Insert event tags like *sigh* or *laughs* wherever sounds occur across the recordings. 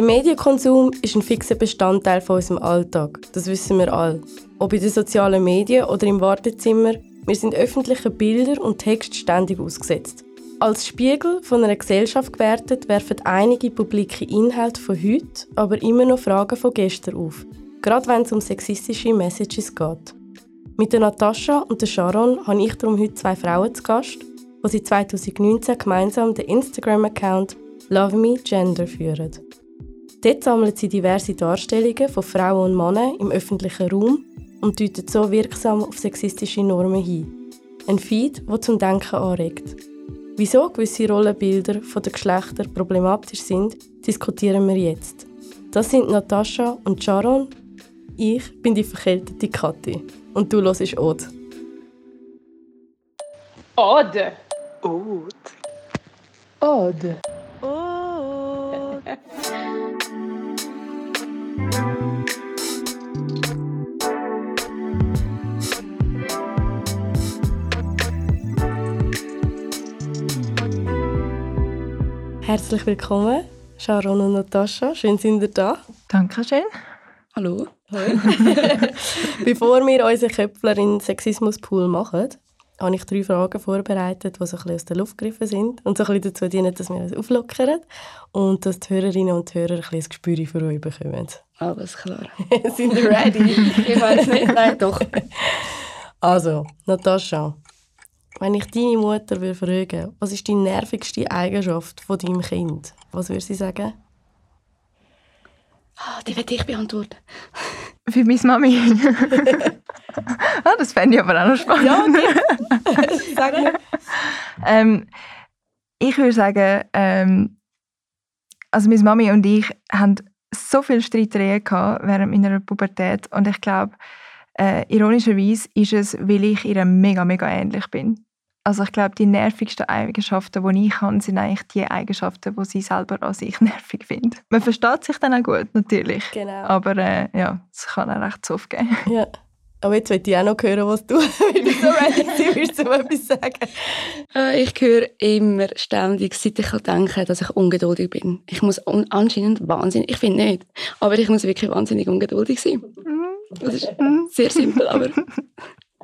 Der Medienkonsum ist ein fixer Bestandteil von unserem Alltag. Das wissen wir alle. Ob in den sozialen Medien oder im Wartezimmer, wir sind öffentlichen Bilder und Text ständig ausgesetzt. Als Spiegel von einer Gesellschaft gewertet, werfen einige publike Inhalte von heute aber immer noch Fragen von gestern auf. Gerade wenn es um sexistische Messages geht. Mit der Natascha und der Sharon habe ich darum heute zwei Frauen zu Gast, die seit 2019 gemeinsam den Instagram-Account Love Me Gender führen. Dort sammeln sie diverse Darstellungen von Frauen und Männern im öffentlichen Raum und deuten so wirksam auf sexistische Normen hin. Ein Feed, der zum Denken anregt. Wieso gewisse Rollenbilder der Geschlechter problematisch sind, diskutieren wir jetzt. Das sind Natascha und Sharon. Ich bin die verkältete Kathi. Und du hörst Ode. Ode. Ode. Ode. Ode. Herzlich willkommen, Sharon und Natascha. Schön, sind ihr da. Dankeschön. Hallo. *laughs* Bevor wir unseren Köpfler in Sexismuspool machen, habe ich drei Fragen vorbereitet, die so ein bisschen aus der Luft gegriffen sind und so ein bisschen dazu dienen, dass wir uns auflockern und dass die Hörerinnen und Hörer ein, bisschen ein Gespür für euch bekommen. Alles klar. *laughs* sind ihr ready? ich weiß nicht, nein, doch. *laughs* Also, Natascha, wenn ich deine Mutter will fragen was ist die nervigste Eigenschaft von deinem Kind? Was würde sie sagen? Ah, die werde ich beantworten. Für meine Mami. *laughs* ah, das fände ich aber auch noch spannend. Ja, *laughs* Sag mir. ähm, ich würde sagen, ähm, also meine Mami und ich haben so viele Streitereien gehabt während meiner Pubertät und ich glaube, äh, ironischerweise ist es, weil ich ihr mega, mega ähnlich bin. Also ich glaube, die nervigsten Eigenschaften, die ich habe, sind eigentlich die Eigenschaften, die sie selber an sich *laughs* nervig findet. Man versteht sich dann auch gut, natürlich. Genau. Aber äh, ja, es kann auch recht zu geben. *laughs* Ja. Aber jetzt möchte ich auch noch hören, was du, *laughs* wenn du so ready bist, um etwas sagen. Äh, ich höre immer ständig, seit ich denke, dass ich ungeduldig bin. Ich muss anscheinend wahnsinnig, ich finde nicht, aber ich muss wirklich wahnsinnig ungeduldig sein. Das ist sehr simpel, aber...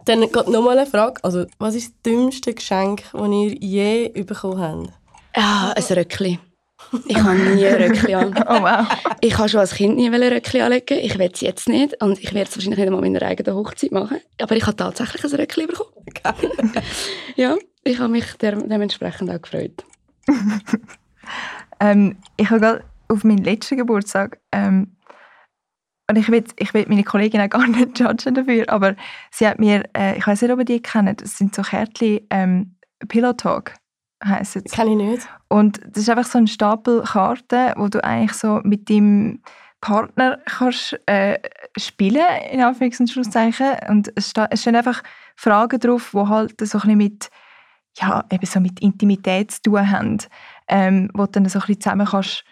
Dann geht nochmal eine Frage. Also, was ist das dümmste Geschenk, das ihr je bekommen habt? Ja, ein Röckli. Ich habe nie ein Röckli an. *laughs* Oh wow. Ich habe schon als Kind nie ein Röckli anlegen. Ich will es jetzt nicht. Und ich werde es wahrscheinlich nicht einmal in meiner eigenen Hochzeit machen. Aber ich habe tatsächlich ein Röckli bekommen. *laughs* ja, ich habe mich dementsprechend auch gefreut. *laughs* ähm, ich habe gerade auf meinen letzten Geburtstag ähm, und ich will, ich will meine Kollegin auch gar *laughs* nicht judgen dafür, aber sie hat mir, äh, ich weiß nicht, ob ihr die kennt, das sind so Kärtchen, ähm, Pillow Talk heisst es. Kann ich nicht. Und das ist einfach so ein Stapel Karten, wo du eigentlich so mit deinem Partner kannst äh, spielen, in Anführungs- und Schlusszeichen. Und es, es stehen einfach Fragen drauf, die halt so ein bisschen mit, ja, eben so mit Intimität zu tun haben, ähm, wo du dann so ein bisschen zusammen kannst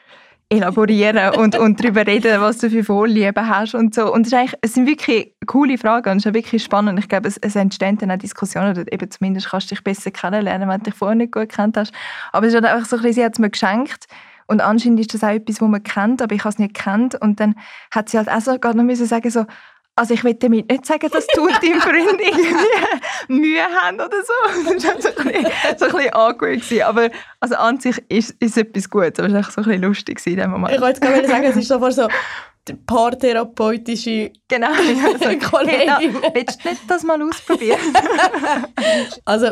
elaborieren und, und darüber reden, was du für Vorlieben hast und so. Und es, ist es sind wirklich coole Fragen und es ist wirklich spannend. Ich glaube, es, es entstehen dann auch Diskussionen oder eben zumindest kannst du dich besser kennenlernen, wenn du dich vorher nicht gut kennt hast. Aber es ist halt einfach so sie hat es mir geschenkt und anscheinend ist das auch etwas, was man kennt, aber ich habe es nicht gekannt und dann hat sie halt auch so gerade noch müssen sagen so, also ich will damit nicht sagen, dass du und dein Freund irgendwie *laughs* Mühe haben oder so. *laughs* Das war so ein bisschen, so ein bisschen awkward. Aber also an sich ist, ist es etwas Gutes, aber es war so ein bisschen lustig in dem Moment. Ich wollte gerade sagen, es ist so die paartherapeutische genau, *laughs* also, Kollegin. Genau. Willst du nicht das mal ausprobieren? also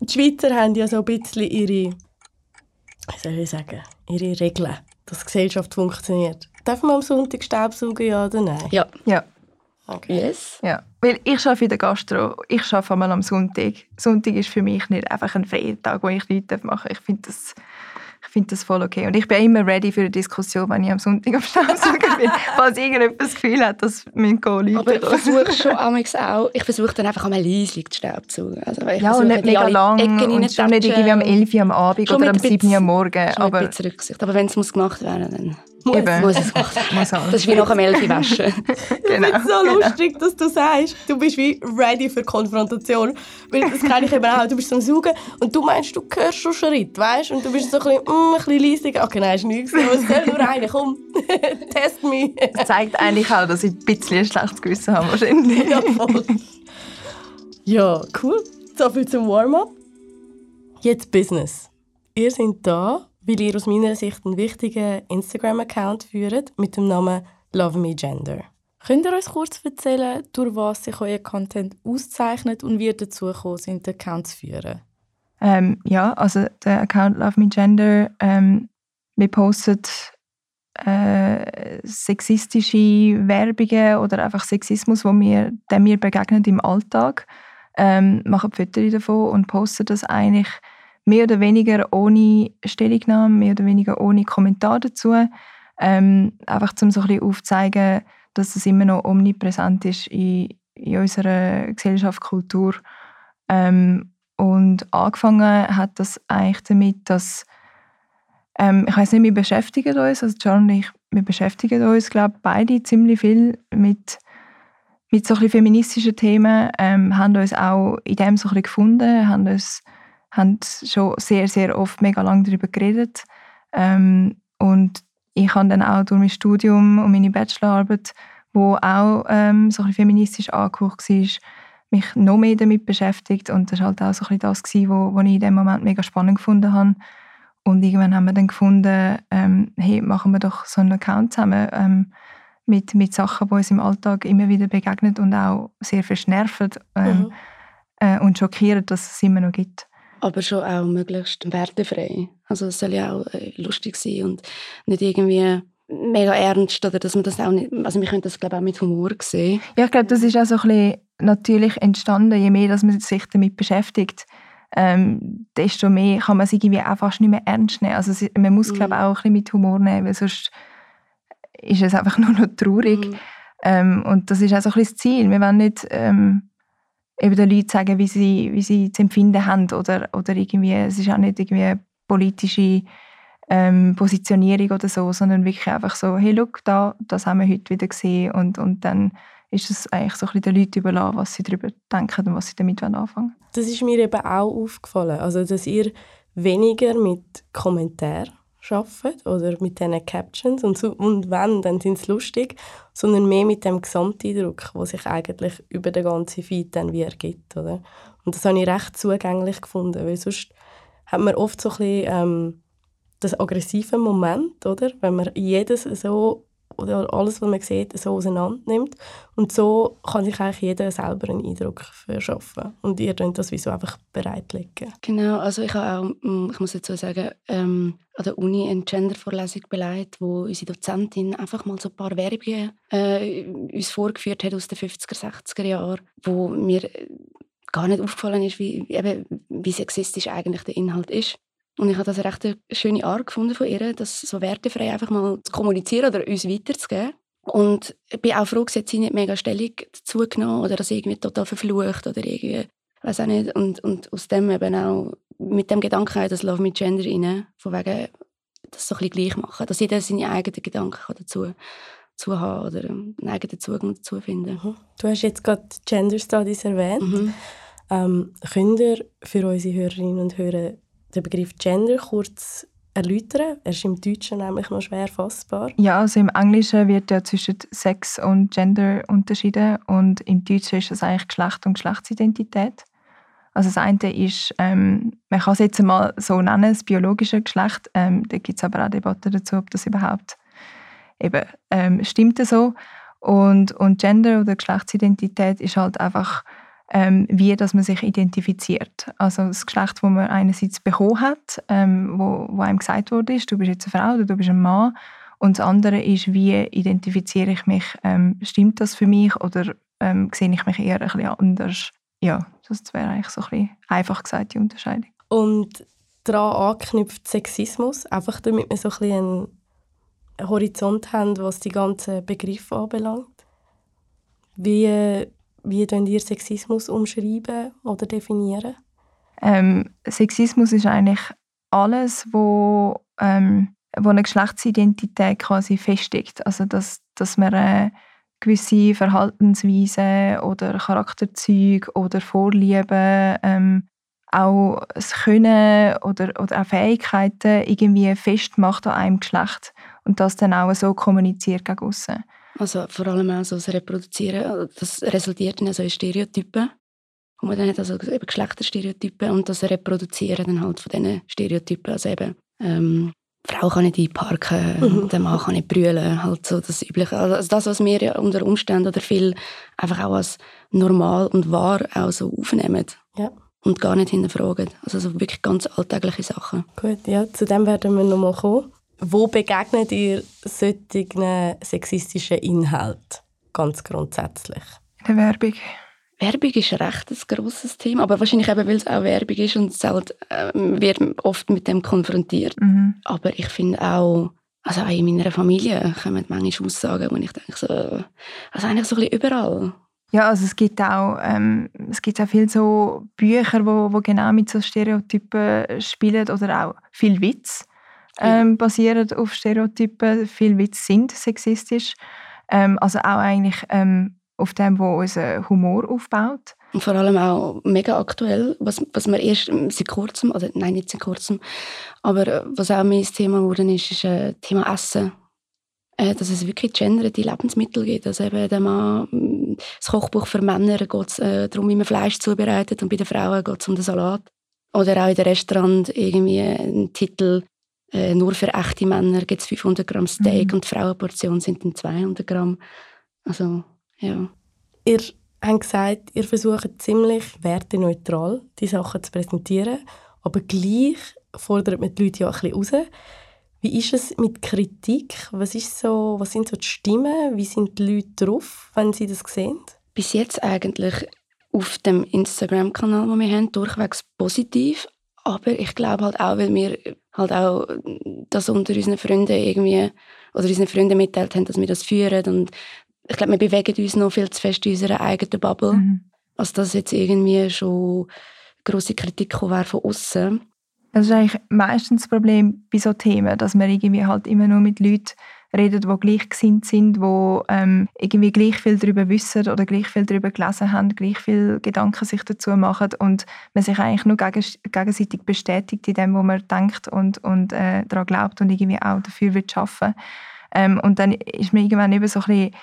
die Schweizer haben ja so ein bisschen ihre, wie soll ich sagen, ihre Regeln, dass die Gesellschaft funktioniert. Darf man am Sonntag Staubsaugen, ja oder nein? Ja. Ja. Okay. Yes. Ja, weil ich arbeite in der Gastro, ich arbeite einmal am Sonntag. Sonntag ist für mich nicht einfach ein Feiertag, wo ich nichts machen darf. Ich finde das, finde das voll okay. Und ich bin immer ready für eine Diskussion, wenn ich am Sonntag am Staubsaugen bin, *laughs* falls irgendjemand das Gefühl hat, dass mein Kollege Aber ich versuche schon auch, ich versuche dann einfach einmal leise zu Staubsaugen. Also, ich ja, und nicht mega lang und schon nicht irgendwie am 11 Uhr am Abend oder am 7 Uhr am Morgen. Schon aber, ein bisschen Rücksicht. Aber wenn es gemacht werden muss, dann... Muss, Eben. muss es gemacht werden. das ist wie nach dem 11 Uhr *laughs* waschen. genau. Ich finde es so lustig, dass du sagst, du bist wie ready für Konfrontation. Weil das kenne ich eben auch. Du bist am Saugen und du meinst, du hörst schon Schritt, weißt Und du bist so ein bisschen, ein bisschen leise. Okay, nein, ist nichts. Es soll nur einer. Komm, *laughs* test mich. Das zeigt eigentlich auch, dass ich ein bisschen ein schlechtes Gewissen habe, wahrscheinlich. ja, voll. Ja, cool. So viel zum Warm-up. Jetzt Business. Ihr seid da, weil ihr aus meiner Sicht einen wichtigen Instagram-Account führt mit dem Namen Love Me Gender. Könnt ihr uns kurz erzählen, durch was sich euer Content auszeichnet und wie ihr dazu gekommen sind, den Account zu führen? Ähm, ja, also der Account Love Me Gender, ähm, wir posten äh, sexistische Werbungen oder einfach Sexismus, wo mir, dem mir begegnet im Alltag, ähm, machen Fotos davon und posten das eigentlich mehr oder weniger ohne Stellungnahme, mehr oder weniger ohne Kommentar dazu. Ähm, einfach um so ein bisschen aufzuzeigen, dass es immer noch omnipräsent ist in, in unserer Gesellschaft, Kultur. Ähm, und angefangen hat das eigentlich damit, dass ähm, ich weiß nicht, wir beschäftigen uns, also John und ich, wir beschäftigen uns, glaube beide ziemlich viel mit mit so ein feministischen Themen, ähm, haben uns auch in dem so ein gefunden, haben uns haben schon sehr, sehr oft mega lange darüber geredet. Ähm, und ich habe dann auch durch mein Studium und meine Bachelorarbeit, wo auch ähm, so ein feministisch angehaucht war, mich noch mehr damit beschäftigt. Und das war halt auch so ein das, was ich in dem Moment mega spannend gefunden habe. Und irgendwann haben wir dann gefunden, ähm, hey, machen wir doch so einen Account zusammen ähm, mit, mit Sachen, die uns im Alltag immer wieder begegnen und auch sehr nerven ähm, mhm. äh, und schockieren, dass es immer noch gibt aber schon auch möglichst wertefrei. Also es soll ja auch äh, lustig sein und nicht irgendwie mega ernst oder dass man das auch nicht, also wir können das glaube ich auch mit Humor sehen. Ja, ich glaube, das ist auch so ein bisschen natürlich entstanden, je mehr dass man sich damit beschäftigt, ähm, desto mehr kann man es irgendwie auch fast nicht mehr ernst nehmen. Also man muss mhm. glaube ich auch ein bisschen mit Humor nehmen, weil sonst ist es einfach *laughs* nur noch traurig. Mhm. Ähm, und das ist auch so ein bisschen das Ziel. Wir wollen nicht ähm, eben den Leuten sagen, wie sie, wie sie zu empfinden haben oder, oder irgendwie, es ist auch nicht irgendwie eine politische ähm, Positionierung oder so, sondern wirklich einfach so, hey, look, da, das haben wir heute wieder gesehen und, und dann ist es eigentlich so den Leuten überlassen, was sie darüber denken und was sie damit anfangen wollen. Das ist mir eben auch aufgefallen, also dass ihr weniger mit Kommentaren arbeitet oder mit diesen Captions und, so, und wenn, dann sind sie lustig, sondern mehr mit dem Gesamteindruck, der sich eigentlich über den ganzen Feed dann wie ergibt. Oder? Und das habe ich recht zugänglich gefunden, weil sonst hat man oft so ein bisschen ähm, das aggressive Moment, oder? wenn man jedes so oder alles, was man sieht, so auseinander nimmt. Und so kann sich eigentlich jeder selber einen Eindruck verschaffen. Und ihr könnt das wie so einfach bereitlegen. Genau, also ich habe auch, mm, ich muss dazu sagen, ähm, an der Uni eine Gender-Vorlesung beleidigt, wo unsere Dozentin einfach mal so ein paar Werbungen äh, uns vorgeführt hat aus den 50er, 60er Jahren, wo mir gar nicht aufgefallen ist, wie, eben, wie sexistisch eigentlich der Inhalt ist. Und ich habe das eine recht schöne Art gefunden von ihr, das so wertefrei einfach mal zu kommunizieren oder uns weiterzugeben. Und ich bin auch froh, dass sie nicht mega Stellung dazu genommen oder das irgendwie total verflucht oder irgendwie, weiß auch nicht. Und, und aus dem eben auch mit dem Gedanken auch das Love Me Gender rein, von wegen das so ein bisschen gleich machen, dass jeder seine eigenen Gedanken dazu dazu haben oder einen eigenen Zugang dazu finden. Mhm. Du hast jetzt gerade Gender Studies erwähnt. Mhm. Ähm, könnt ihr für unsere Hörerinnen und Hörer den Begriff Gender kurz erläutern? Er ist im Deutschen nämlich noch schwer fassbar. Ja, also im Englischen wird ja zwischen Sex und Gender unterschieden und im Deutschen ist das eigentlich Geschlecht und Geschlechtsidentität. Also das eine ist, ähm, man kann es jetzt mal so nennen, das biologische Geschlecht. Ähm, da gibt es aber auch Debatten dazu, ob das überhaupt eben ähm, stimmt so. Und, und Gender oder Geschlechtsidentität ist halt einfach ähm, wie dass man sich identifiziert. Also das Geschlecht, das man einerseits bekommen hat, ähm, wo, wo einem gesagt wurde, du bist jetzt eine Frau oder du bist ein Mann. Und das andere ist, wie identifiziere ich mich, ähm, stimmt das für mich oder ähm, sehe ich mich eher ein bisschen anders? Ja, das wäre eigentlich so ein bisschen einfach gesagt, die Unterscheidung. Und daran anknüpft Sexismus, einfach damit wir so ein bisschen einen Horizont haben, was die ganzen Begriffe anbelangt. Wie wie könnt ihr Sexismus umschreiben oder definieren? Ähm, Sexismus ist eigentlich alles, wo, ähm, wo eine Geschlechtsidentität quasi festigt. Also dass, dass man äh, gewisse Verhaltensweisen oder Charakterzüge oder Vorlieben ähm, auch das Können oder, oder auch Fähigkeiten irgendwie festmacht an einem Geschlecht und das dann auch so kommuniziert gegen aussen. Also vor allem auch so das Reproduzieren, das resultiert in so Stereotypen. Und man dann hat also eben Geschlechterstereotypen und das Reproduzieren dann halt von diesen Stereotypen. Also eben, ähm, die Frau kann nicht einparken, mhm. der Mann kann nicht brüllen, halt so das Übliche. Also das, was wir ja unter Umständen oder viel einfach auch als normal und wahr auch so aufnehmen. Ja. Und gar nicht hinterfragen. Also so wirklich ganz alltägliche Sachen. Gut, ja, zu dem werden wir nochmal kommen. Wo begegnet ihr solchen sexistischen Inhalten ganz grundsätzlich? In der Werbung. Werbung ist recht ein grosses Thema, aber wahrscheinlich eben, weil es auch Werbung ist und es halt, äh, wird oft mit dem konfrontiert. Mhm. Aber ich finde auch, also auch in meiner Familie kommen manchmal Aussagen, wo ich denke, so, also eigentlich so ein bisschen überall. Ja, also es gibt auch, ähm, es gibt auch viele so Bücher, wo, wo genau mit so Stereotypen spielen oder auch viel Witz ähm, basieren auf Stereotypen. Viel Witz sind sexistisch. Ähm, also auch eigentlich ähm, auf dem, wo unser Humor aufbaut. Und vor allem auch mega aktuell, was, was wir erst seit kurzem, oder nein, nicht seit kurzem, aber äh, was auch mein Thema geworden ist, ist äh, Thema Essen. Äh, dass es wirklich genderte Lebensmittel gibt. Also eben der Mann, das Kochbuch für Männer geht es äh, darum, wie man Fleisch zubereitet und bei den Frauen geht es um den Salat. Oder auch in den Restaurant irgendwie ein Titel, äh, nur für echte Männer gibt es 500 Gramm Steak mhm. und die Frauenportion sind dann 200 Gramm. Also ja. Ihr habt gesagt, ihr versucht ziemlich werteneutral die Sachen zu präsentieren, aber gleich fordert man die Leute ja ein bisschen raus. Wie ist es mit Kritik? Was, ist so, was sind so die Stimmen? Wie sind die Leute drauf, wenn sie das sehen? Bis jetzt eigentlich auf dem Instagram-Kanal, den wir haben, durchwegs positiv. Aber ich glaube halt auch, weil wir halt auch das unter unseren Freunden irgendwie oder unseren Freunden mitteilt haben, dass wir das führen und ich glaube, wir bewegen uns noch viel zu fest in unserer eigenen Bubble. Mhm. Also dass jetzt irgendwie schon große Kritik wäre von außen. Das ist eigentlich meistens das Problem bei so Themen, dass man irgendwie halt immer nur mit Leuten redet, die gleichgesinnt sind, die ähm, irgendwie gleich viel darüber wissen oder gleich viel darüber gelesen haben, gleich viel Gedanken sich dazu machen und man sich eigentlich nur gegenseitig bestätigt in dem, was man denkt und, und äh, daran glaubt und irgendwie auch dafür will arbeiten. Ähm, und dann ist man irgendwann eben so ein bisschen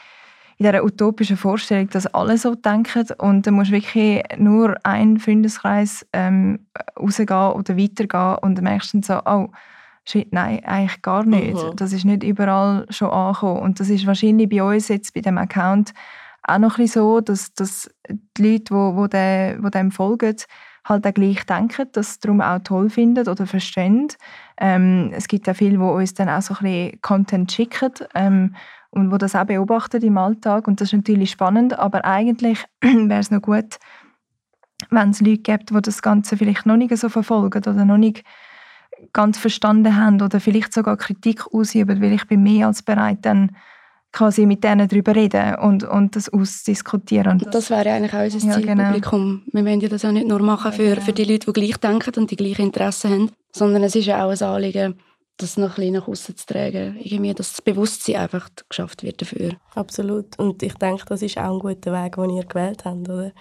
in dieser utopischen Vorstellung, dass alle so denken und dann musst du wirklich nur einen Freundeskreis ähm, rausgehen oder weitergehen und dann merkst du so, oh, shit, nein, eigentlich gar nicht. Mhm. Das ist nicht überall schon angekommen und das ist wahrscheinlich bei uns jetzt bei dem Account auch noch ein bisschen so, dass, dass die Leute, die, wo, de, wo dem folgen, halt auch gleich denken, dass sie darum auch toll finden oder verstehen. Ähm, es gibt auch viele, die uns dann auch so ein bisschen Content schicken, ähm, und wo das auch beobachtet im Alltag. Und das ist natürlich spannend, aber eigentlich *clears throat* wäre es noch gut, wenn es Leute gibt, die das Ganze vielleicht noch nicht so verfolgen oder noch nicht ganz verstanden haben oder vielleicht sogar Kritik ausüben, weil ich bin mehr als bereit, dann quasi mit denen darüber reden und, und das ausdiskutieren. Und das wäre eigentlich auch unser ja, genau. Zielpublikum. Genau. Wir wollen ja das auch nicht nur machen für, für die Leute, die gleich denken und die gleichen Interessen haben, sondern es ist ja auch ein Anliegen, das noch ein bisschen nach außen zu tragen. Irgendwie, dass das Bewusstsein einfach geschafft wird dafür. Absolut. Und ich denke, das ist auch ein guter Weg, den ihr gewählt habt. Oder?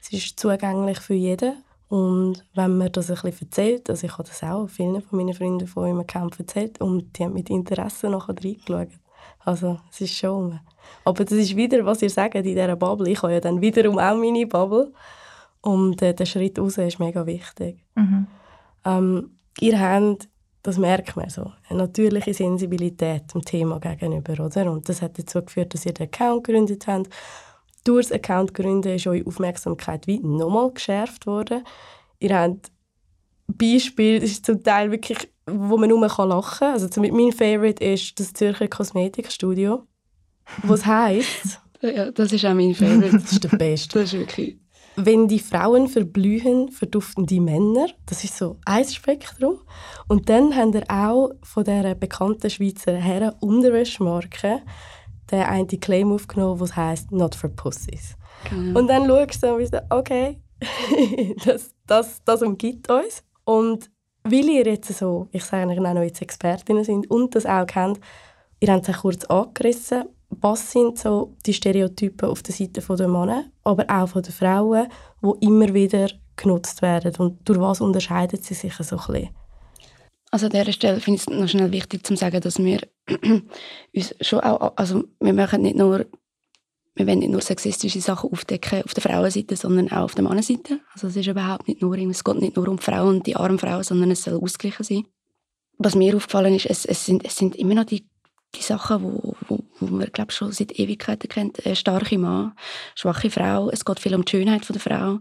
Es ist zugänglich für jeden. Und wenn man das ein bisschen erzählt, also ich habe das auch vielen von meinen Freunden von meinem Camp erzählt und die haben mit Interesse nachher reingeschaut. Also es ist schon... Aber das ist wieder, was ihr sagt in dieser Bubble. Ich habe ja dann wiederum auch meine Bubble. Und äh, der Schritt raus ist mega wichtig. Mhm. Ähm, ihr habt das merkt man so. Eine natürliche Sensibilität dem Thema gegenüber, oder? Und das hat dazu geführt, dass ihr den Account gegründet habt. Durch das Account gründen ist eure Aufmerksamkeit wie nochmal geschärft worden. Ihr habt Beispiele, das ist zum Teil wirklich, wo man nur lachen kann. Also mein Favorite ist das Zürcher Kosmetikstudio. *laughs* Was heisst? Ja, das ist auch mein Favorite. *laughs* das ist der Beste. Das ist wirklich wenn die Frauen verblühen, verduften die Männer. Das ist so ein Spektrum. Und dann haben wir auch von der bekannten Schweizer Herren Unterwäschmarke den einen Claim aufgenommen, der heißt «Not for Pussies». Genau. Und dann schaust du und sagst, okay, *laughs* das, das, das umgibt uns. Und weil ihr jetzt so, ich sage auch noch jetzt Expertinnen sind und das auch kennt, ihr habt es kurz angerissen, was sind so die Stereotypen auf der Seite der Männer, aber auch von den Frauen, die immer wieder genutzt werden und durch was unterscheiden sie sich so ein bisschen? Also an dieser Stelle finde ich es noch schnell wichtig zu sagen, dass wir *clears throat* uns schon auch, also wir machen nicht nur, wir wollen nicht nur sexistische Sachen aufdecken auf der Frauenseite, sondern auch auf der Mannenseite. Also es ist überhaupt nicht nur, es geht nicht nur um Frauen und die armen Frauen, sondern es soll ausgleichen sein. Was mir aufgefallen ist, es, es, sind, es sind immer noch die, die Sachen, wo, wo, wo man glaube schon seit Ewigkeiten kennt. Eine starke Mann, schwache Frau, es geht viel um die Schönheit von der Frau.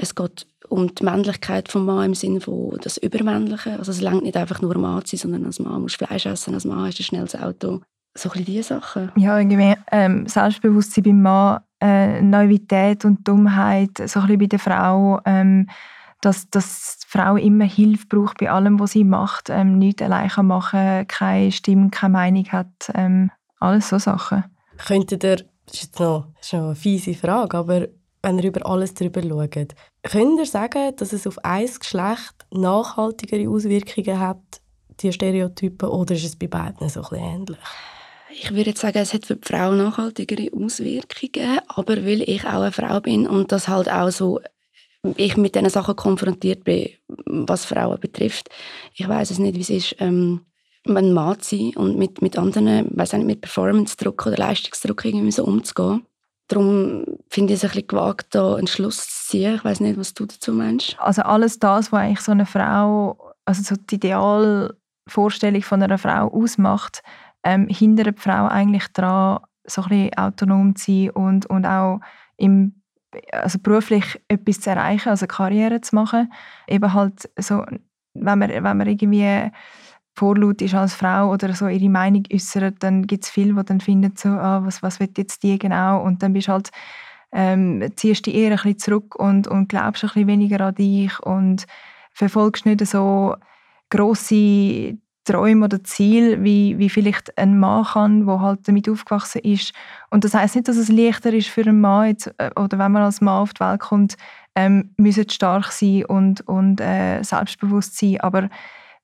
Es geht um die Männlichkeit vom Mann im Sinne von das Übermännliche. Also es lenkt nicht einfach nur Mann zu sein, sondern als Mann musst du Fleisch essen, als Mann hast du ein schnelles Auto. So ein diese Sachen. Ja, irgendwie ähm, Selbstbewusstsein beim Mann, äh, Naivität und Dummheit, so ein bisschen bei der Frau, ähm, dass, dass die Frau immer Hilfe braucht bei allem, was sie macht, ähm, nichts allein kann machen keine Stimme, keine Meinung hat, ähm, alles so Sachen. Könntet ihr, das ist jetzt noch, das ist noch eine fiese Frage, aber wenn ihr über alles darüber schaut, könnt ihr sagen, dass es auf ein Geschlecht nachhaltigere Auswirkungen hat, die Stereotypen, oder ist es bei beiden so ein ähnlich? Ich würde jetzt sagen, es hat für die Frau nachhaltigere Auswirkungen, aber weil ich auch eine Frau bin und das halt auch so ich mit diesen Sachen konfrontiert bin, was Frauen betrifft. Ich weiß es nicht, wie es ist, ähm, ein Mann zu sein und mit, mit anderen, weiß nicht, mit Performance-Druck oder Leistungsdruck irgendwie so umzugehen. Darum finde ich es ein bisschen gewagt, da einen Schluss zu ziehen. Ich weiß nicht, was du dazu meinst. Also alles das, was eigentlich so eine Frau, also so die Idealvorstellung von einer Frau ausmacht, ähm, hindert die Frau eigentlich daran, so ein bisschen autonom zu sein und, und auch im, also beruflich etwas zu erreichen, also Karriere zu machen. Eben halt so, wenn man, wenn man irgendwie vorlaut ist als Frau oder so ihre Meinung äußert, dann gibt es viele, die dann finden, so, ah, was, was will jetzt die genau? Und dann bist halt, ähm, ziehst du dich eher ein bisschen zurück und, und glaubst ein bisschen weniger an dich und verfolgst nicht so grosse Träume oder Ziele, wie, wie vielleicht ein Mann kann, der halt damit aufgewachsen ist. Und das heißt nicht, dass es leichter ist für einen Mann, jetzt, äh, oder wenn man als Mann auf die Welt kommt, ähm, müssen stark sein und, und äh, selbstbewusst sein, aber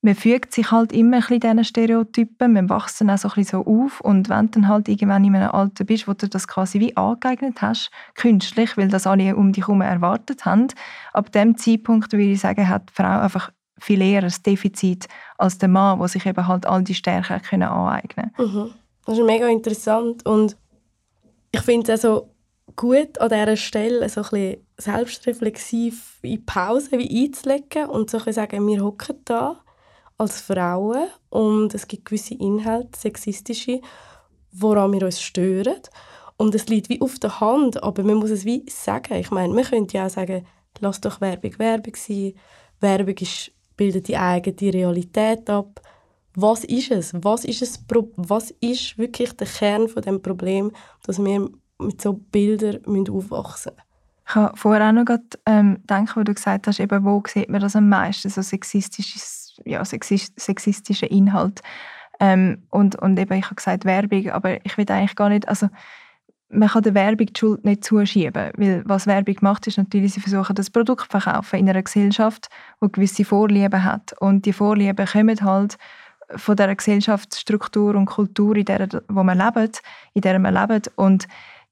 man fügt sich halt immer ein bisschen diesen Stereotypen, man wächst dann auch so ein bisschen so auf und wenn du dann halt irgendwann in einem Alter bist, wo du das quasi wie angeeignet hast, künstlich, weil das alle um dich herum erwartet haben, ab dem Zeitpunkt würde ich sagen, hat die Frau einfach viel eher ein Defizit als der Mann, der sich eben halt all die Stärken können aneignen. Mhm. Das ist mega interessant und ich finde es also gut, an dieser Stelle so ein bisschen selbstreflexiv in Pause wie einzulegen und so ein bisschen sagen, wir hocken da als Frauen und es gibt gewisse Inhalte, sexistische, woran wir uns stören. Und es liegt wie auf der Hand, aber man muss es wie sagen. Ich meine, man könnte ja auch sagen, lass doch Werbung Werbung sein. Werbung ist, bildet die eigene Realität ab. Was ist es? Was ist, es, was ist wirklich der Kern von dem Problem, dass wir mit so Bildern aufwachsen müssen? Ich habe vorher auch noch gerade, ähm, gedacht, wo du gesagt hast, eben, wo sieht man das am meisten, so sexistisches ja, sexistischen Inhalt. Ähm, und, und eben, ich habe gesagt Werbung, aber ich will eigentlich gar nicht, also man kann der Werbung die Schuld nicht zuschieben, weil was Werbung macht, ist natürlich, sie versuchen das Produkt zu verkaufen in einer Gesellschaft, die gewisse Vorlieben hat und die Vorlieben kommen halt von der Gesellschaftsstruktur und Kultur, in der wo man lebt, in der man lebt und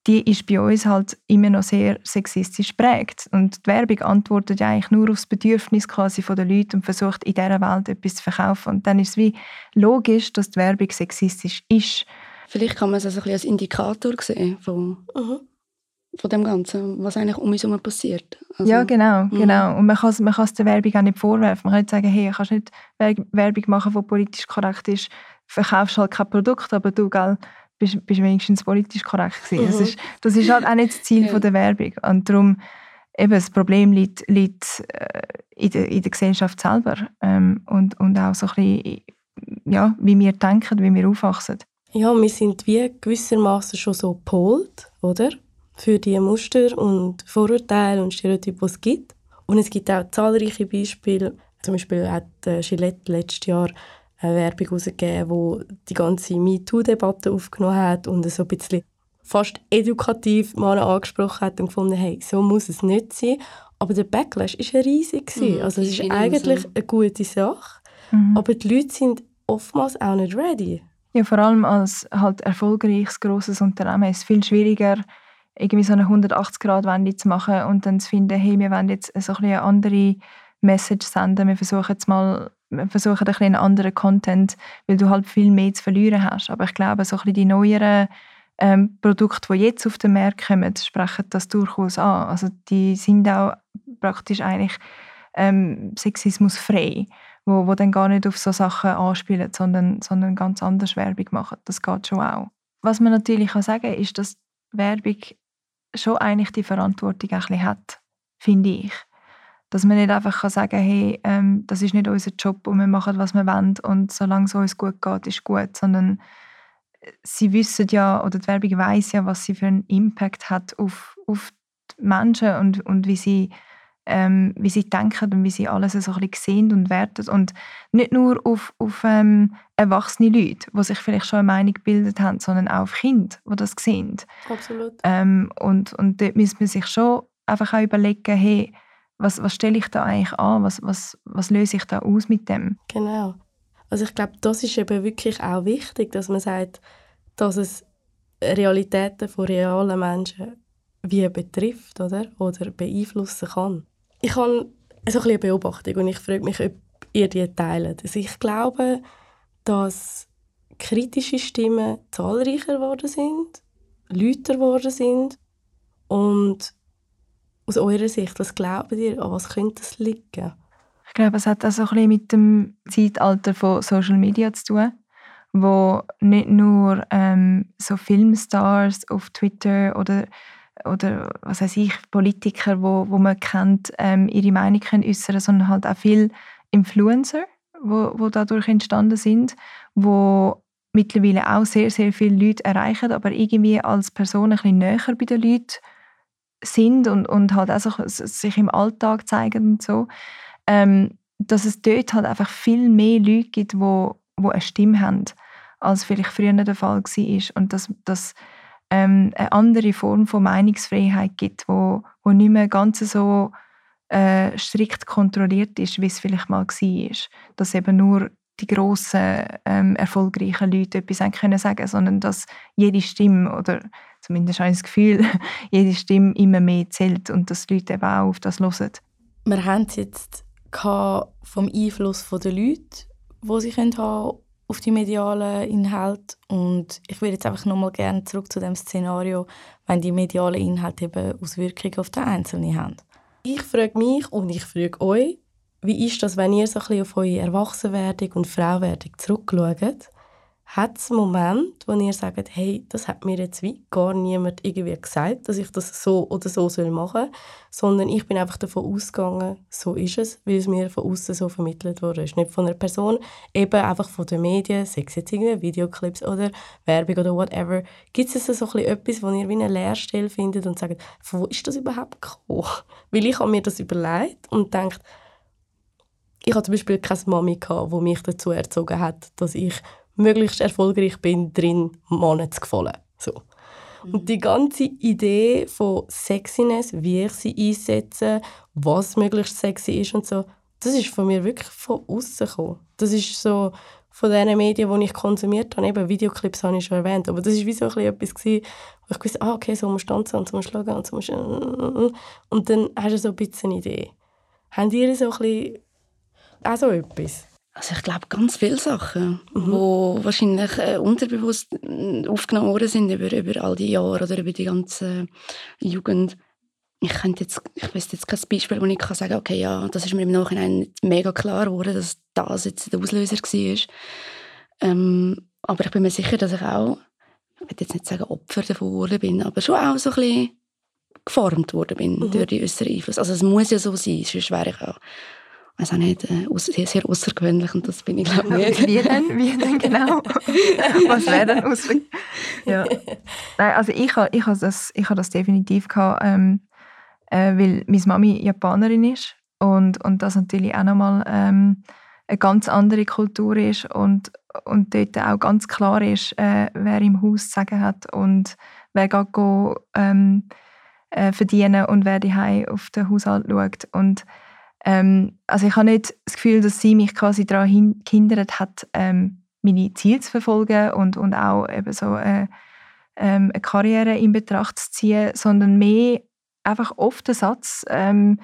die ist bei uns halt immer noch sehr sexistisch prägt. Und die Werbung antwortet ja eigentlich nur auf das Bedürfnis quasi der Leute und versucht in dieser Welt etwas zu verkaufen. Und dann ist es wie logisch, dass die Werbung sexistisch ist. Vielleicht kann man es also ein bisschen als Indikator sehen von, mhm. von dem Ganzen, was eigentlich um uns herum passiert. Also, ja, genau, mhm. genau. Und man kann, man kann es der Werbung auch nicht vorwerfen. Man kann nicht sagen, hey, du kannst nicht Werbung machen, die politisch korrekt ist, verkaufst halt kein Produkt, aber du, gell, bist, bist wenigstens politisch korrekt gewesen. Mhm. Das, ist, das ist halt auch nicht das Ziel ja. der Werbung. Und darum, eben, das Problem liegt, liegt äh, in, der, in der Gesellschaft selber ähm, und, und auch so ein bisschen, ja, wie wir denken, wie wir aufwachsen. Ja, wir sind wie gewissermaßen schon so polt, oder? Für die Muster und Vorurteile und Stereotype, die es gibt. Und es gibt auch zahlreiche Beispiele. Zum Beispiel hat äh, Gillette letztes Jahr eine Werbung herausgegeben, die die ganze MeToo-Debatte aufgenommen hat und so ein bisschen fast edukativ mal angesprochen hat und gefunden, hey, so muss es nicht sein. Aber der Backlash war riesig. Mhm, also es ist eigentlich so. eine gute Sache, mhm. aber die Leute sind oftmals auch nicht ready. Ja, vor allem als halt erfolgreiches, grosses Unternehmen ist es viel schwieriger, irgendwie so eine 180-Grad-Wende zu machen und dann zu finden, hey, wir wollen jetzt so ein eine andere Message senden, wir versuchen jetzt mal wir versuchen ein einen anderen Content, weil du halt viel mehr zu verlieren hast. Aber ich glaube, so ein bisschen die neueren ähm, Produkte, die jetzt auf den Markt kommen, sprechen das durchaus an. Also die sind auch praktisch eigentlich ähm, sexismusfrei, wo, wo dann gar nicht auf so Sachen anspielen, sondern, sondern ganz anders Werbung machen. Das geht schon auch. Was man natürlich kann sagen ist, dass Werbung schon eigentlich die Verantwortung ein bisschen hat, finde ich. Dass man nicht einfach kann sagen kann, hey, ähm, das ist nicht unser Job und wir machen, was wir wollen und solange es uns gut geht, ist gut, sondern äh, sie wissen ja, oder die Werbung weiß ja, was sie für einen Impact hat auf, auf die Menschen und, und wie sie ähm, wie sie denken und wie sie alles so ein bisschen sehen und werten. Und nicht nur auf, auf ähm, erwachsene Leute, die sich vielleicht schon eine Meinung gebildet haben, sondern auch auf Kinder, die das sehen. Absolut. Ähm, und, und dort muss man sich schon einfach auch überlegen, hey, was, was stelle ich da eigentlich an? Was, was, was löse ich da aus mit dem? Genau. Also ich glaube, das ist eben wirklich auch wichtig, dass man sagt, dass es Realitäten von realen Menschen wie betrifft oder, oder beeinflussen kann. Ich habe so ein eine Beobachtung und ich frage mich, ob ihr die teilt. Also ich glaube, dass kritische Stimmen zahlreicher geworden sind, lauter geworden sind und aus eurer Sicht, was glaubt ihr, an was könnte das liegen? Ich glaube, es hat auch so ein bisschen mit dem Zeitalter von Social Media zu tun, wo nicht nur ähm, so Filmstars auf Twitter oder oder was weiß ich, Politiker, wo, wo man kennt, ähm, ihre Meinung können äußern, sondern halt auch viele Influencer, wo, wo dadurch entstanden sind, wo mittlerweile auch sehr, sehr viele Leute erreichen, aber irgendwie als Person ein bisschen näher bei den Leuten sind und, und halt auch so, sich im Alltag zeigen und so, ähm, dass es dort halt einfach viel mehr Leute gibt, wo, wo eine Stimme haben, als vielleicht früher der Fall war. Und dass, dass ähm, eine andere Form von Meinungsfreiheit gibt, wo, wo nicht mehr ganz so äh, strikt kontrolliert ist, wie es vielleicht mal war. Dass eben nur die grossen, ähm, erfolgreichen Leute etwas können sagen sondern dass jede Stimme, oder zumindest habe ich das Gefühl, *laughs* jede Stimme immer mehr zählt und dass die Leute eben auch auf das hören. Wir haben es jetzt vom Einfluss der Leute, die sie haben auf die medialen Inhalte und ich würde jetzt einfach nochmal gerne zurück zu dem Szenario, wenn die medialen Inhalte eben Auswirkungen auf den Einzelnen haben. Ich frage mich und ich frage euch, wie ist das, wenn ihr so ein bisschen auf eure Erwachsenwerdung und Frauwerdung zurückschaut? Hat es Moment, wo ihr sagt, hey, das hat mir jetzt wie gar niemand irgendwie gesagt, dass ich das so oder so soll machen soll, sondern ich bin einfach davon ausgegangen, so ist es, weil es mir von außen so vermittelt wurde. Nicht von einer Person, eben einfach von den Medien, sei es jetzt irgendwie Videoclips oder Werbung oder whatever. Gibt es so etwas, wo ihr wie eine Lehrstelle findet und sagt, wo ist das überhaupt gekommen? *laughs* Weil ich habe mir das überlegt und denkt, ich hatte zum Beispiel keine Mami, die mich dazu erzogen hat, dass ich möglichst erfolgreich bin, drin Männern zu gefallen. So. Mhm. Und die ganze Idee von Sexiness, wie ich sie einsetze, was möglichst sexy ist und so, das ist von mir wirklich von außen gekommen. Das ist so von den Medien, die ich konsumiert habe, eben Videoclips habe ich schon erwähnt, aber das war wie so etwas, gewesen, wo ich wusste, ah, okay, so musst du tanzen und so musst du schauen und so musst du... Und dann hast du so ein bisschen eine Idee. Habt ihr so ein bisschen auch so etwas? Also ich glaube ganz viele Sachen, mhm. wo wahrscheinlich äh, unterbewusst äh, aufgenommen worden sind über, über all die Jahre oder über die ganze Jugend. Ich könnte jetzt, ich weiß jetzt kein Beispiel, wo ich kann sagen, okay, ja, das ist mir im Nachhinein mega klar geworden, dass das jetzt der Auslöser war. Ähm, aber ich bin mir sicher, dass ich auch, ich will jetzt nicht sagen Opfer davon geworden bin, aber schon auch so ein bisschen geformt worden bin mhm. durch die äußeren Einflüsse. Also es muss ja so sein, sonst wäre ich auch weiß auch nicht, äh, sehr, sehr außergewöhnlich und das bin ich glaube nicht. Wie denn? Wie denn genau? *laughs* Was wäre denn außergewöhnlich? Ja. Nein, also ich habe ich ha das, ich ha das definitiv gehabt, ähm, äh, weil meine Mami Japanerin ist und, und das natürlich auch nochmal ähm, eine ganz andere Kultur ist und, und dort auch ganz klar ist, äh, wer im Haus zu sagen hat und wer geht go, ähm, äh, verdienen und wer die auf den Haushalt schaut und ähm, also ich habe nicht das Gefühl, dass sie mich quasi daran gehindert hat, ähm, meine Ziele zu verfolgen und, und auch eben so äh, ähm, eine Karriere in Betracht zu ziehen, sondern mehr einfach oft ein Satz, ähm,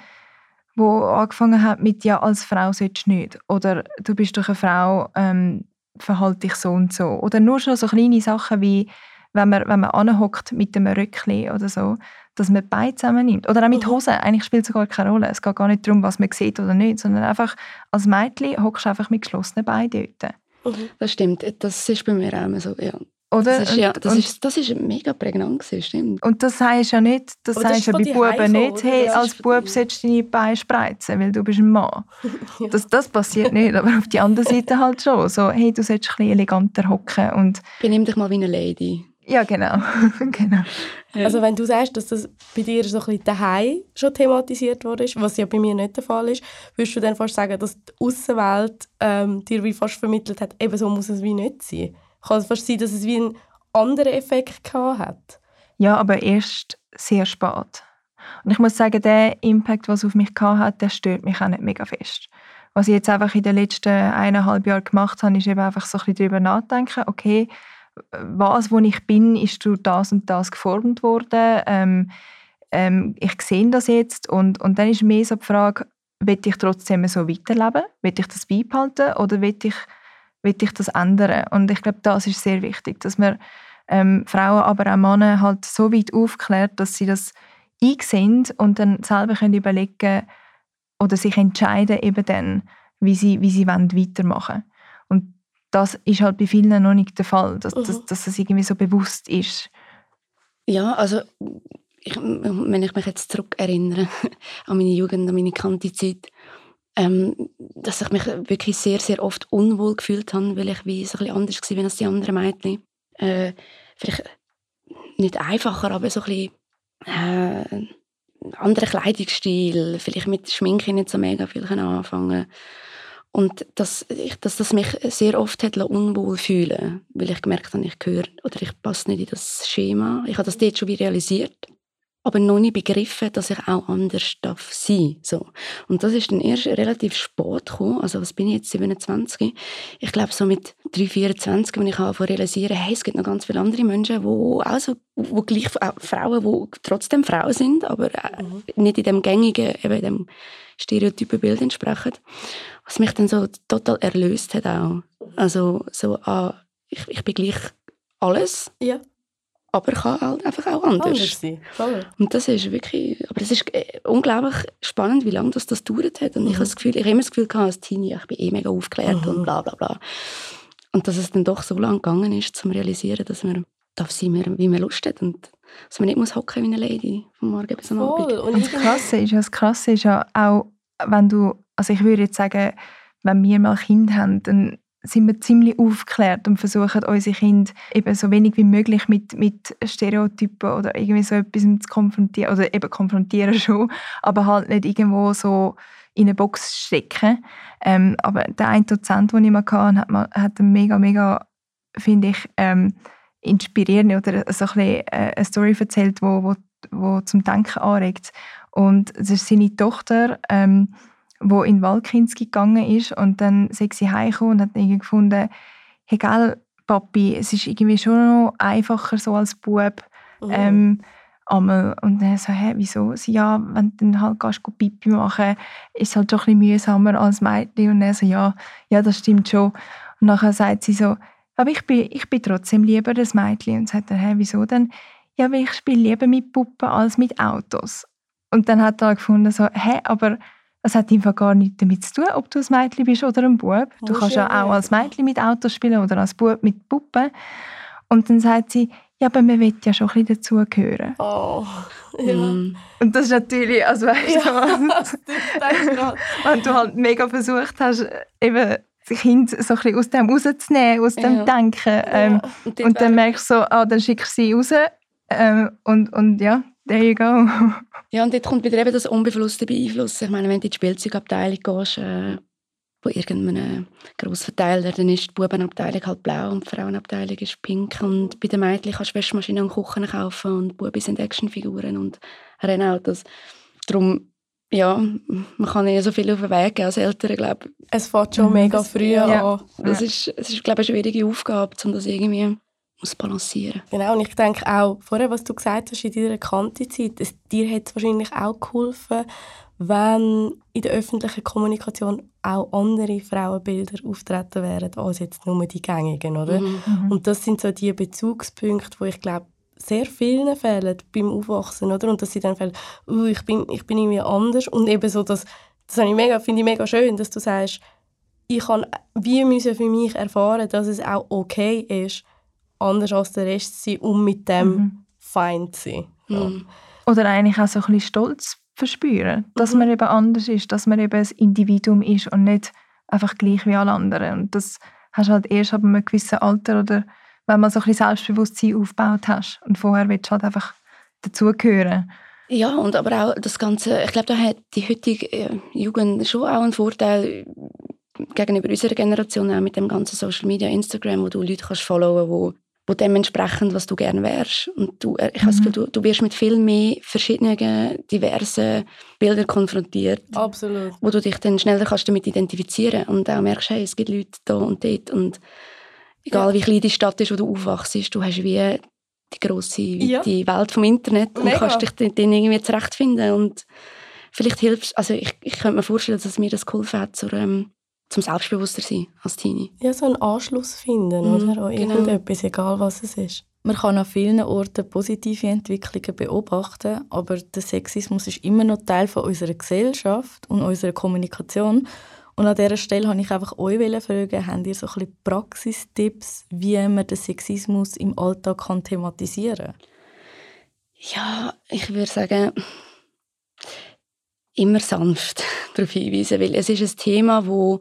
wo angefangen hat mit «Ja, als Frau sollst du nicht» oder «Du bist doch eine Frau, ähm, verhalte dich so und so». Oder nur schon so kleine Sachen wie wenn man, wenn man anhockt mit einem Röckchen oder so, dass man beide zusammennimmt. Oder auch mit mhm. Hosen. Eigentlich spielt es gar keine Rolle. Es geht gar nicht darum, was man sieht oder nicht, sondern einfach als Mädchen hockst du einfach mit geschlossenen Beinen dort. Mhm. Das stimmt. Das ist bei mir auch immer so, ja. Oder? Das ist, ja, das, und, ist, das ist mega prägnant gewesen, stimmt. Und das sagst ja nicht, das sagst ja bei Buben nicht, hey, als Bub sollst du deine Beine spreizen, weil du bist ein Mann. *laughs* ja. das, das passiert nicht, aber auf der anderen Seite halt schon. So, hey, du solltest ein bisschen eleganter hocken und... Benimm dich mal wie eine Lady. Ja, genau. *laughs* genau. Also wenn du sagst, dass das bei dir so ein bisschen daheim schon thematisiert wurde, was ja bei mir nicht der Fall ist, würdest du dann fast sagen, dass die Außenwelt ähm, dir wie fast vermittelt hat, eben so muss es wie nicht sein? Kann es fast sein, dass es wie einen anderen Effekt gehabt hat? Ja, aber erst sehr spät. Und ich muss sagen, der Impact, was es auf mich gehabt hat, der stört mich auch nicht mega fest. Was ich jetzt einfach in den letzten eineinhalb Jahren gemacht habe, ist eben einfach so ein bisschen darüber nachdenken, okay, was, wo ich bin, ist durch das und das geformt worden. Ähm, ähm, ich sehe das jetzt und, und dann ist mehr so die Frage, will ich trotzdem so weiterleben? Will ich das beibehalten oder will ich, will ich das ändern? Und ich glaube, das ist sehr wichtig, dass man ähm, Frauen, aber auch Männer halt so weit aufklärt, dass sie das einsehen und dann selber können überlegen oder sich entscheiden eben dann, wie sie, wie sie weitermachen wollen. Das ist halt bei vielen noch nicht der Fall, dass, mhm. dass, dass es irgendwie so bewusst ist. Ja, also ich, wenn ich mich jetzt zurückerinnere *laughs* an meine Jugend, an meine Kantizeit, ähm, dass ich mich wirklich sehr, sehr oft unwohl gefühlt habe, weil ich wie so ein bisschen anders war als die anderen Mädchen. Äh, vielleicht nicht einfacher, aber so ein bisschen äh, anderer Kleidungsstil, vielleicht mit Schminke nicht so mega viel anfangen und dass, ich, dass das mich sehr oft hat unwohl fühlen weil ich gemerkt habe, ich gehöre oder ich passe nicht in das Schema. Ich habe das dort schon wie realisiert, aber noch nicht begriffen, dass ich auch anders darf sein so. Und das ist dann erst relativ spät gekommen. Also was bin ich jetzt, 27? Ich glaube so mit 3, 24, wenn ich anfange realisieren, hey, es gibt noch ganz viele andere Menschen, wo auch so, wo gleich Frauen, die trotzdem Frauen sind, aber äh, mhm. nicht in dem gängigen, eben in dem stereotypen Bild entsprechen was mich dann so total erlöst hat auch. Also so, ah, ich, ich bin gleich alles, ja. aber kann halt einfach auch anders. anders sein. Und das ist wirklich, aber es ist äh, unglaublich spannend, wie lange das das gedauert hat. Und mhm. ich habe das Gefühl, ich habe immer das Gefühl gehabt, als Teenie, ich bin eh mega aufgeklärt mhm. und bla bla bla. Und dass es dann doch so lange gegangen ist, zum realisieren, dass man darf sein, wie man Lust hat und dass man nicht muss hocken wie eine Lady vom Morgen bis am Abend. Und das Krasse ist, das Krasse ist ja auch, wenn du also ich würde jetzt sagen, wenn wir mal Kind haben, dann sind wir ziemlich aufgeklärt und versuchen unsere Kinder eben so wenig wie möglich mit, mit Stereotypen oder irgendwie so etwas zu konfrontieren oder eben konfrontieren schon, aber halt nicht irgendwo so in eine Box stecken. Ähm, aber der eine Dozent, den ich mal hatte, hat, hat eine mega, mega, finde ich, ähm, inspirierende oder so ein bisschen, äh, eine Story erzählt, wo, wo, wo zum Denken anregt. Und das ist seine Tochter, ähm, wo in Walkinski gegangen ist und dann sei sie heimgekommen und hat irgendwie gefunden, hey gell, Papi, es ist irgendwie schon noch einfacher so als Bub. Mhm. Ähm, einmal. Und dann so, hä, wieso? Sie, ja, wenn du dann halt gehst, Pipi machen, ist es halt schon ein bisschen mühsamer als Mädchen. Und dann so, ja, ja, das stimmt schon. Und nachher sagt sie so, aber ich bin, ich bin trotzdem lieber das Mädchen. Und sagt er, hä, wieso denn? Ja, weil ich spiele lieber mit Puppen als mit Autos. Und dann hat er gefunden, so, hä, aber es hat einfach gar nichts damit zu tun, ob du ein Mädchen bist oder ein Bub. Du kannst ja auch als Mädchen mit Autos spielen oder als Bub mit Puppen. Und dann sagt sie, ja, aber man will ja schon ein bisschen dazugehören. Oh, ja. Mm. Und das ist natürlich, also weißt ja, *laughs* du, *laughs* wenn du halt mega versucht hast, eben das Kind so ein bisschen aus dem rauszunehmen, aus dem ja. Denken. Ähm, ja. Und, und, dann merkst du so, ah, dann schickst du sie raus. Ähm, und, und ja, there you go. *laughs* Ja, und dort kommt wieder eben das unbewusste Beeinflussen. Ich meine, wenn du in die Spielzeugabteilung gehst, äh, bei irgendeinem Grossverteiler, dann ist die Bubenabteilung halt blau und die Frauenabteilung ist pink. Und bei den Mädchen kannst du Wäschmaschinen und Kuchen kaufen und Buben sind Actionfiguren und Rennautos. Darum ja, man kann ja so viel auf den Weg gehen als Eltern, glaube Es fängt schon Mhm. mega Das- früh ja. an. Das ist, es ist, glaube ich, eine schwierige Aufgabe, um das irgendwie zu balancieren. Genau, und ich denke auch, vorher, was du gesagt hast in deiner Kante-Zeit, es, dir hat es wahrscheinlich auch geholfen, wenn in der öffentlichen Kommunikation auch andere Frauenbilder auftreten wären, als jetzt nur die gängigen, oder? Mhm. Und das sind so die Bezugspunkte, wo ich glaube, sehr vielen fehlen beim Aufwachsen, oder? Und dass sie dann fehlen, uh, ich, bin, ich bin irgendwie anders. Und eben so, dass, das habe ich mega, finde ich mega schön, dass du sagst, ich kann wie müssen für mich erfahren, dass es auch okay ist, anders als der Rest zu sein, um mit dem Mhm. fein zu sein. Ja. Mhm. Oder eigentlich auch so ein bisschen Stolz verspüren, dass Mhm. man eben anders ist, dass man eben ein Individuum ist und nicht einfach gleich wie alle anderen. Und das hast du halt erst ab einem gewissen Alter oder wenn man so ein bisschen Selbstbewusstsein aufgebaut hast. Und vorher willst du halt einfach dazugehören. Ja, und aber auch das Ganze, ich glaube, da hat die heutige äh, Jugend schon auch einen Vorteil gegenüber unserer Generation, auch mit dem ganzen Social Media, Instagram, wo du Leute kannst followen, wo, wo dementsprechend, was du gerne wärst. Und du, äh, ich habe das Mhm. Gefühl, du, du wirst mit viel mehr verschiedenen, diversen Bildern konfrontiert, Absolut. wo du dich dann schneller kannst damit identifizieren und auch merkst, hey, es gibt Leute da und dort und egal wie klein die Stadt ist, wo du aufwachst, du hast wie die grosse, Ja. Welt vom Internet und Mega. kannst dich dann irgendwie zurechtfinden und vielleicht hilft also ich, ich könnte mir vorstellen, dass mir das geholfen hat zur, ähm, zum selbstbewusster sein als Teenie. Ja, so einen Anschluss finden, Mhm, oder? An genau. irgendetwas, egal was es ist. Man kann an vielen Orten positive Entwicklungen beobachten, aber der Sexismus ist immer noch Teil von unserer Gesellschaft und unserer Kommunikation. Und an dieser Stelle wollte ich einfach euch fragen, habt ihr so ein bisschen Praxistipps, wie man den Sexismus im Alltag kann thematisieren kann? Ja, ich würde sagen, immer sanft *laughs* darauf hinweisen, weil es ist ein Thema, wo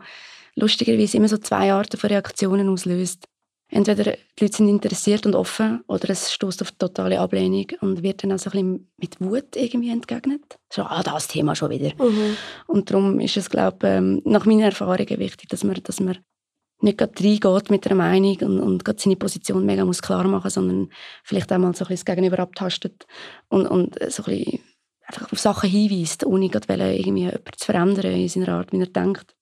lustigerweise immer so zwei Arten von Reaktionen auslöst. Entweder die Leute sind interessiert und offen oder es stößt auf totale Ablehnung und wird dann auch so ein bisschen mit Wut irgendwie entgegnet. So, ah, das Thema schon wieder. Mhm. Und darum ist es, glaube ich, ähm, nach meinen Erfahrungen wichtig, dass man, dass man nicht gerade reingeht mit einer Meinung und, und gerade seine Position mega muss klar machen, sondern vielleicht auch mal so ein bisschen das Gegenüber abtastet und, und so ein bisschen einfach auf Sachen hinweist, ohne gerade irgendwie jemanden zu verändern in seiner Art, wie er denkt.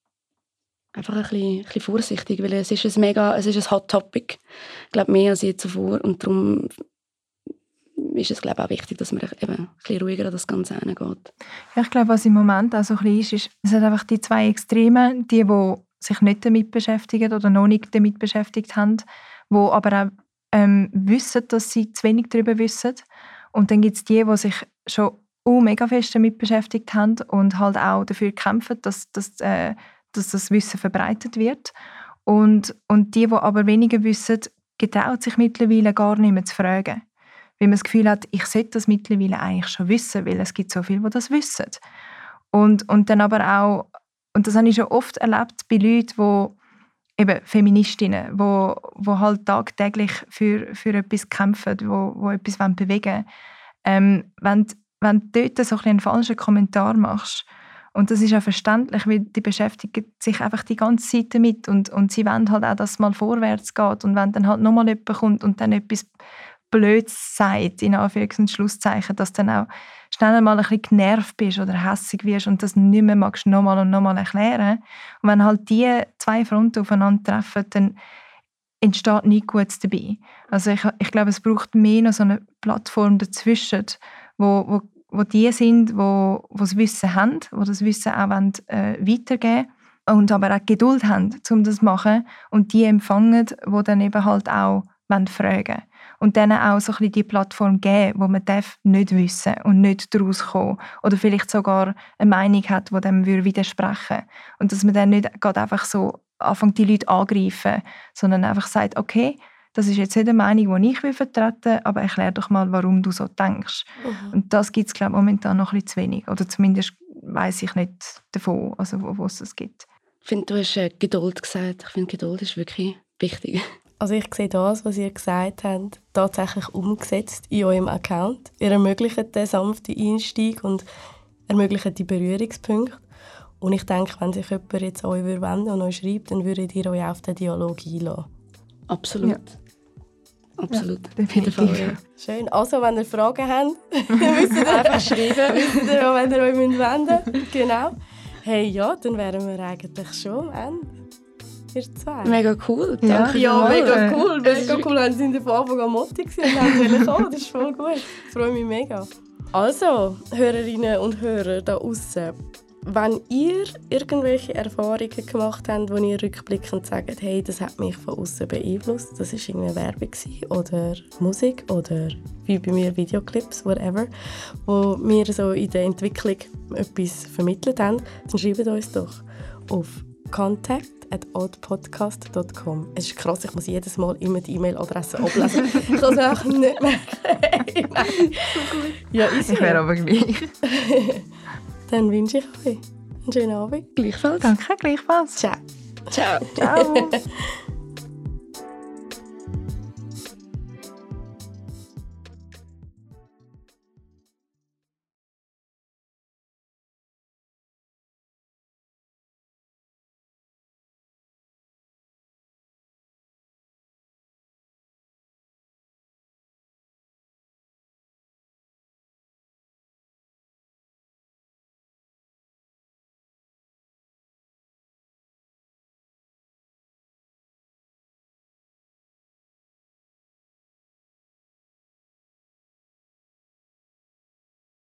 Einfach ein bisschen, ein bisschen vorsichtig, weil es ist ein mega, es ist ein Hot Topic, ich glaube mehr als je zuvor und darum ist es glaube ich, auch wichtig, dass man eben ein bisschen ruhiger an das Ganze hingeht. Ja, ich glaube, was im Moment auch so ein bisschen ist, ist, es hat einfach die zwei Extreme, die, die sich nicht damit beschäftigen oder noch nicht damit beschäftigt haben, die aber auch ähm, wissen, dass sie zu wenig darüber wissen. Und dann gibt es die, die sich schon oh, mega fest damit beschäftigt haben und halt auch dafür kämpfen, dass, dass, äh, dass das Wissen verbreitet wird. Und, und die, die aber weniger wissen, getraut sich mittlerweile gar nicht mehr zu fragen. Weil man das Gefühl hat, ich sollte das mittlerweile eigentlich schon wissen, weil es gibt so viele, die das wissen. Und, und dann aber auch, und das habe ich schon oft erlebt bei Leuten, die eben Feministinnen, wo, wo halt tagtäglich für, für etwas kämpfen, wo, wo etwas wollen bewegen ähm, wenn, wenn du dort so ein einen falschen Kommentar machst, und das ist auch verständlich, weil die beschäftigen sich einfach die ganze Zeit damit und, und sie wollen halt auch, dass es mal vorwärts geht und wenn dann halt nochmal jemand kommt und dann etwas Blöds sagt, in Anführungs- und Schlusszeichen, dass dann auch schnell mal ein bisschen genervt bist oder hässig wirst und das nicht mehr magst nochmal und nochmal erklären. Und wenn halt die zwei Fronten aufeinandertreffen, dann entsteht nichts Gutes dabei. Also ich, ich glaube, es braucht mehr noch so eine Plattform dazwischen, wo, wo, wo die sind, wo, wo das Wissen haben, wo das Wissen auch wollen, äh, weitergeben und aber auch Geduld haben, um das zu machen und die empfangen, wo dann eben halt auch wollen fragen. Und denen auch so ein bisschen die Plattform geben, wo man darf nicht wissen und nicht daraus kommen. Oder vielleicht sogar eine Meinung hat, die dem würde widersprechen. Und dass man dann nicht einfach so anfängt, die Leute angreifen, sondern einfach sagt, okay, das ist jetzt nicht eine Meinung, die ich will vertreten will, aber erklär doch mal, warum du so denkst. Mhm. Und das gibt es, glaube ich, momentan noch ein bisschen zu wenig. Oder zumindest weiß ich nicht davon, also wo, wo es das gibt. Ich finde, du hast äh, Geduld gesagt. Ich finde, Geduld ist wirklich wichtig. *laughs* Also ich sehe das, was ihr gesagt habt, tatsächlich umgesetzt in eurem Account. Ihr ermöglicht den sanften Einstieg und ermöglicht die Berührungspunkte. Und ich denke, wenn sich jemand jetzt an euch wenden und euch schreibt, dann würdet ihr euch auf den Dialog einlassen. Absolut. Ja. Absolut. Auf jeden Fall, ja. Schön. Also, wenn ihr Fragen habt, *laughs* müsst ihr *laughs* Einfach schreiben. wisst ihr, wenn ihr euch müsst wenden müsst. Genau. Hey, ja, dann wären wir eigentlich schon am Ende. Ihr zwei. Mega cool. Ja. Danke Ja, vielmals. mega cool. Mega cool, wenn sie von Anfang an Motti waren und haben. *laughs* Das ist voll gut. Ich freue mich mega. Also, Hörerinnen und Hörer da außen, wenn ihr irgendwelche Erfahrungen gemacht habt, wo ihr rückblickend sagt, hey, das hat mich von außen beeinflusst, das war irgendeine Werbung oder Musik oder wie bei mir Videoclips, whatever, wo mir so in der Entwicklung etwas vermittelt haben, dann schreibt uns doch auf contact at oddpodcast.com. Es ist krass, ich muss jedes Mal immer die E-Mail-Adresse ablesen. ich kann es einfach nicht merken. Nein. *laughs* Ja. Ich wäre aber gleich. *laughs* Dann wünsche ich euch einen schönen Abend. Gleichfalls. Danke, gleichfalls. Ciao. Ciao. Ciao. *laughs*